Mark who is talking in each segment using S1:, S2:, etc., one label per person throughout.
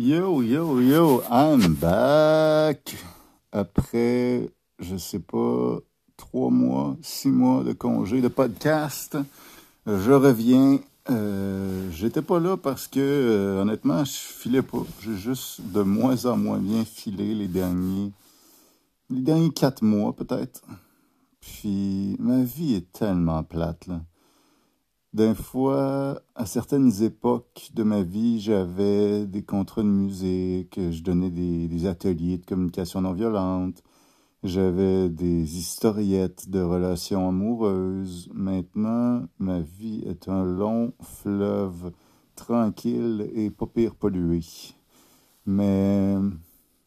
S1: Yo, yo, yo, I'm back. Après, je sais pas, trois mois, six mois de congé de podcast, je reviens. Euh, J'étais pas là parce que, euh, honnêtement, je filais pas. J'ai juste de moins en moins bien filé les derniers, les derniers quatre mois, peut-être. Puis, ma vie est tellement plate, là. D'un fois, à certaines époques de ma vie, j'avais des contrats de musique, je donnais des, ateliers de communication non violente, j'avais des historiettes de relations amoureuses. Maintenant, ma vie est un long fleuve tranquille et pas pire pollué. Mais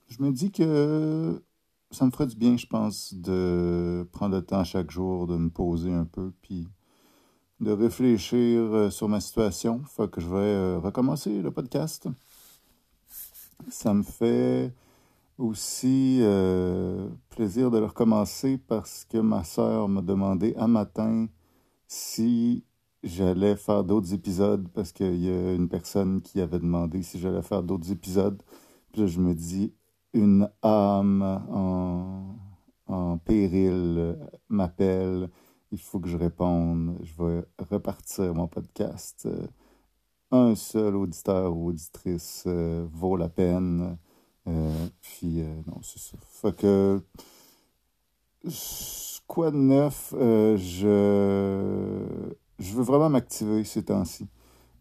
S1: je me dis que ça me ferait du bien, je pense, de prendre le temps chaque jour de me poser un peu, puis de réfléchir euh, sur ma situation. Fait que je vais euh, recommencer le podcast. Ça me fait aussi euh, plaisir de le recommencer parce que ma sœur m'a demandé un matin si j'allais faire d'autres épisodes parce qu'il y a une personne qui avait demandé si j'allais faire d'autres épisodes. Puis là, je me dis, une âme en, en péril m'appelle il faut que je réponde. Je vais repartir mon podcast. Un seul auditeur ou auditrice euh, vaut la peine. Euh, puis, euh, non, c'est ça. Fait que, quoi de neuf? je, je veux vraiment m'activer ces temps-ci.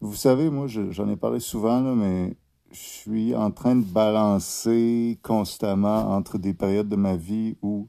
S1: Vous savez, moi, j'en ai parlé souvent, là, mais je suis en train de balancer constamment entre des périodes de ma vie où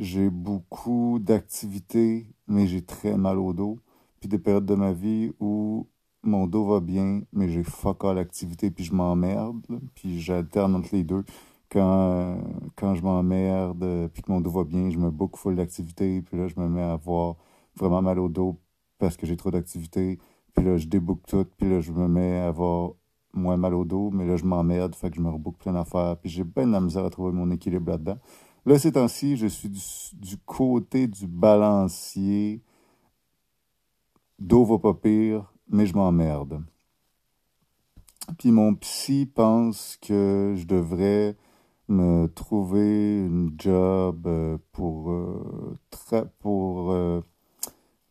S1: j'ai beaucoup d'activités, mais j'ai très mal au dos. Puis des périodes de ma vie où mon dos va bien, mais j'ai fuck all l'activité, puis je m'emmerde. Puis j'alterne entre les deux. Quand, quand je m'emmerde, puis que mon dos va bien, je me book full d'activité, puis là, je me mets à avoir vraiment mal au dos parce que j'ai trop d'activité. Puis là, je débook tout, puis là, je me mets à avoir moins mal au dos, mais là, je m'emmerde, fait que je me rebook plein d'affaires. Puis j'ai bien de la misère à trouver mon équilibre là-dedans. Là, ces temps-ci, je suis du, côté du balancier. D'eau va pas pire, mais je m'emmerde. Puis mon psy pense que je devrais me trouver une job euh, pour, euh, pour euh,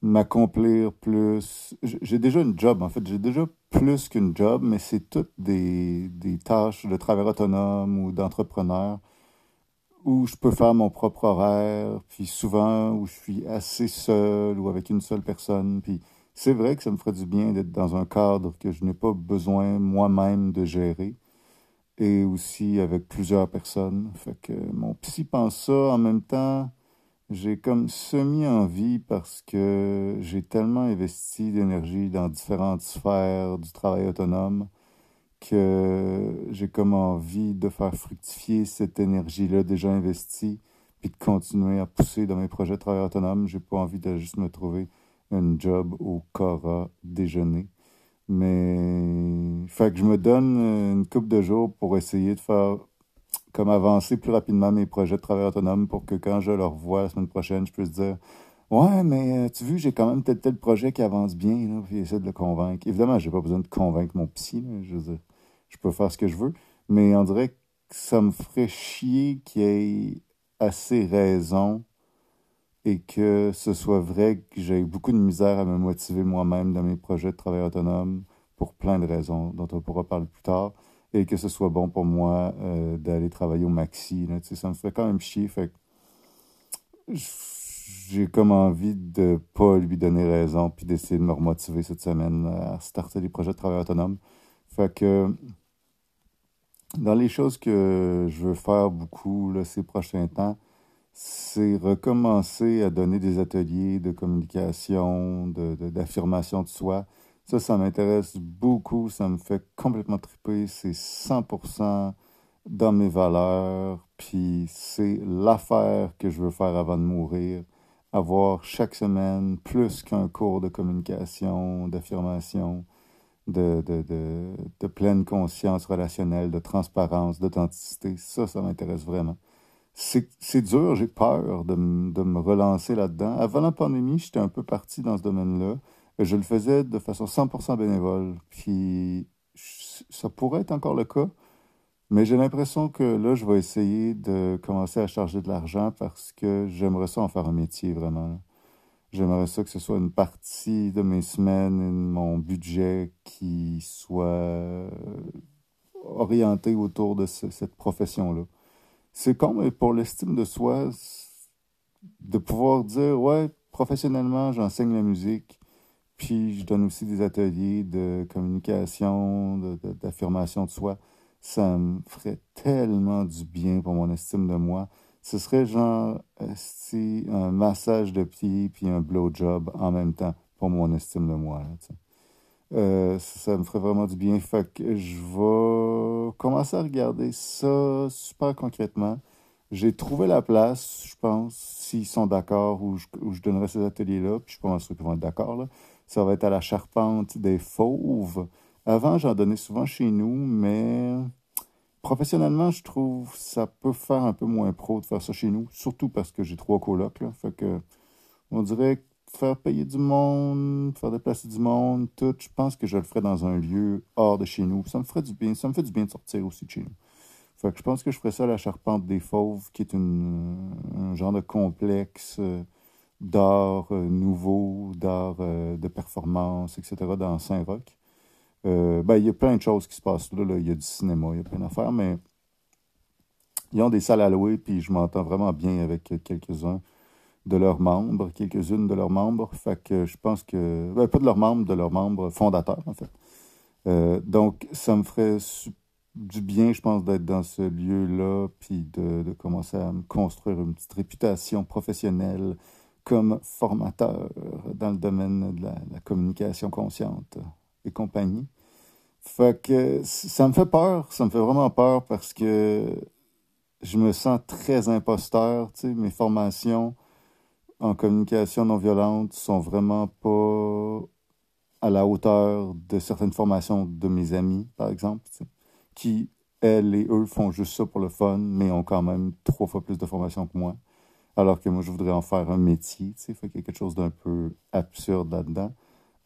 S1: m'accomplir plus. J'ai déjà une job, en fait. J'ai déjà plus qu'une job, mais c'est toutes des, des tâches de travail autonome ou d'entrepreneur où je peux faire mon propre horaire, puis souvent où je suis assez seul ou avec une seule personne. Puis c'est vrai que ça me ferait du bien d'être dans un cadre que je n'ai pas besoin moi-même de gérer et aussi avec plusieurs personnes. Fait que mon psy pense ça en même temps. J'ai comme semi-envie parce que j'ai tellement investi d'énergie dans différentes sphères du travail autonome que j'ai comme envie de faire fructifier cette énergie-là déjà investie, puis de continuer à pousser dans mes projets de travail autonome. J'ai pas envie de juste me trouver un job au Cora déjeuner. Mais, fait que je me donne une couple de jours pour essayer de faire, comme avancer plus rapidement mes projets de travail autonome pour que quand je leur vois la semaine prochaine, je puisse dire, Ouais, mais euh, tu vu, j'ai quand même tel tel projet qui avance bien, là, puis essayer de le convaincre. Évidemment, j'ai pas besoin de convaincre mon psy, là, je veux dire je peux faire ce que je veux. Mais on dirait que ça me ferait chier qu'il ait assez raison et que ce soit vrai que j'ai beaucoup de misère à me motiver moi-même dans mes projets de travail autonome pour plein de raisons dont on pourra parler plus tard et que ce soit bon pour moi euh, d'aller travailler au maxi. Là, ça me fait quand même chier. Fait j'ai comme envie de pas lui donner raison puis d'essayer de me remotiver cette semaine à starter des projets de travail autonome. Fait que dans les choses que je veux faire beaucoup là, ces prochains temps, c'est recommencer à donner des ateliers de communication, d'affirmation de, de soi. Ça, ça m'intéresse beaucoup, ça me fait complètement triper, c'est 100% dans mes valeurs, puis c'est l'affaire que je veux faire avant de mourir, avoir chaque semaine plus qu'un cours de communication, d'affirmation, de, de, de, pleine conscience relationnelle, de transparence, d'authenticité. Ça, ça m'intéresse vraiment. C'est dur, j'ai peur de, me relancer là-dedans. Avant la pandémie, j'étais un peu parti dans ce domaine-là. Je le faisais de façon 100% bénévole. Puis ça pourrait être encore le cas, Mais j'ai l'impression que là, je vais essayer de commencer à charger de l'argent parce que j'aimerais ça en faire un métier vraiment. J'aimerais ça que ce soit une partie de mes semaines, mon budget qui soit orienté autour de cette profession-là. C'est comme pour l'estime de soi, de pouvoir dire, ouais, professionnellement, j'enseigne la musique, puis je donne aussi des ateliers de communication, d'affirmation de, soi. Ça me ferait tellement du bien pour mon estime de moi. Ce serait genre si un massage de pied puis un blowjob en même temps pour mon estime de moi. Euh, ça me ferait vraiment du bien. Fait que je vais commencer à regarder ça super concrètement. J'ai trouvé la place, je pense, s'ils sont d'accord, où je, où je donnerai ces ateliers-là, puis je pense qu'ils vont être d'accord. Ça va être à la charpente des Fauves. Avant, j'en donnais souvent chez nous, mais professionnellement, je trouve ça peut faire un peu moins pro de faire ça chez nous, surtout parce que j'ai trois colocs. Fait que, on dirait faire payer du monde, faire déplacer du monde, tout, je pense que je le ferais dans un lieu hors de chez nous. Ça me ferait du bien, ça me fait du bien de sortir aussi de chez nous. Fait que je pense que je ferais ça à la Charpente des Fauves, qui est une, un genre de complexe euh, d'art euh, nouveau, d'art euh, de performance, etc., dans Saint-Roch. Ben, il y a plein de choses qui se passent là, Il y a du cinéma, il y a plein d'affaires, mais ils ont des salles à louer, puis je m'entends vraiment bien avec quelques-uns de leurs membres, quelques-unes de leurs membres. Fait que je pense que. Ben, pas de leurs membres, de leurs membres fondateurs, en fait. donc, ça me ferait du bien, je pense, d'être dans ce lieu-là, puis de, commencer à me construire une petite réputation professionnelle comme formateur dans le domaine de la, communication consciente et compagnie. Ça me fait peur, ça me fait vraiment peur parce que je me sens très imposteur. Tu sais, mes formations en communication non violente sont vraiment pas à la hauteur de certaines formations de mes amis, par exemple qui, elles et eux, font juste ça pour le fun, mais ont quand même trois fois plus de formation que moi. Alors que moi, je voudrais en faire un métier, tu sais, fait qu'il y a quelque chose d'un peu absurde là-dedans.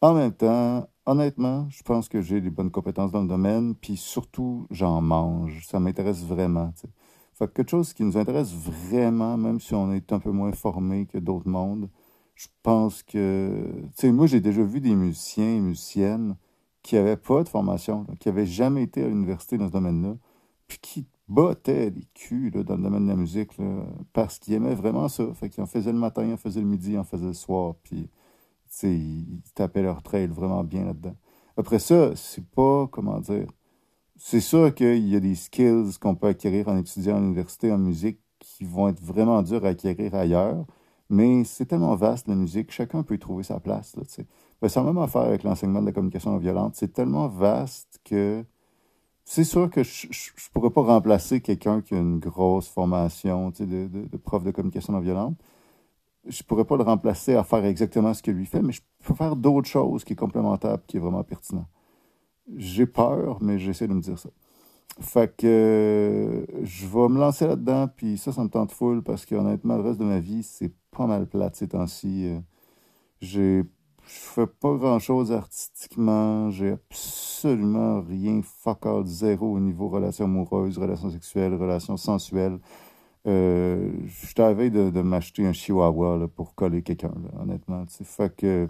S1: En même temps, honnêtement, je pense que j'ai des bonnes compétences dans le domaine, puis surtout, j'en mange. Ça m'intéresse vraiment. Fait que quelque chose qui nous intéresse vraiment, même si on est un peu moins formé que d'autres mondes, je pense que, tu moi, j'ai déjà vu des musiciens et musiciennes qui n'avaient pas de formation, qui n'avaient jamais été à l'université dans ce domaine-là, puis qui battaient les culs dans le domaine de la musique parce qu'ils aimaient vraiment ça. Fait qu'ils en faisaient le matin, en faisaient le midi, en faisaient le soir, puis ils tapaient leur trail vraiment bien là-dedans. Après ça, c'est pas, comment dire, c'est sûr qu'il y a des skills qu'on peut acquérir en étudiant à l'université en musique qui vont être vraiment durs à acquérir ailleurs, mais c'est tellement vaste la musique, chacun peut y trouver sa place. Là, ben, c'est la même affaire avec l'enseignement de la communication non violente. C'est tellement vaste que c'est sûr que je ne pourrais pas remplacer quelqu'un qui a une grosse formation de, prof de communication non violente. Je pourrais pas le remplacer à faire exactement ce que lui fait, mais je peux faire d'autres choses qui est complémentaire qui est vraiment pertinent. J'ai peur, mais j'essaie de me dire ça. Fait que je vais me lancer là-dedans, puis ça, ça me tente full parce qu'honnêtement, le reste de ma vie, c'est pas mal plate ces temps-ci. Euh, j'ai je fais pas grand-chose artistiquement. J'ai absolument rien, fuck all, zéro au niveau relations amoureuses, relations sexuelles, relations sensuelles. Euh, je t'avais de, m'acheter un chihuahua pour coller quelqu'un, honnêtement. Fait que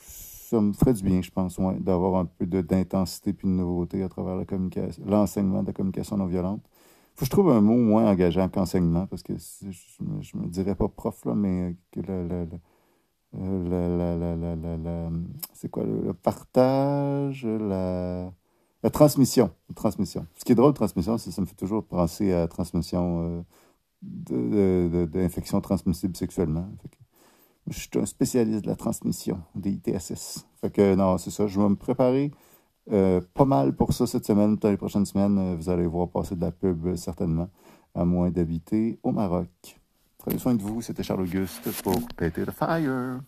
S1: ça me ferait du bien, je pense, d'avoir un peu d'intensité et de nouveauté à travers la communication, l'enseignement de la communication non violente. Faut que je trouve un mot moins engageant qu'enseignement, parce que je, me, me dirais pas prof, là, mais que le euh, c'est quoi le, partage, la, la transmission, transmission. Ce qui est drôle, transmission, c'est ça me fait toujours penser à la transmission euh, d'infections transmissibles sexuellement. je suis un spécialiste de la transmission, des ITSS. Fait que non, c'est ça. Je vais me préparer euh, pas mal pour ça cette semaine. Dans les prochaines semaines, vous allez voir passer de la pub certainement, à moins d'habiter au Maroc. Prenez soin de vous, c'était Charles Auguste pour Péter le Fire.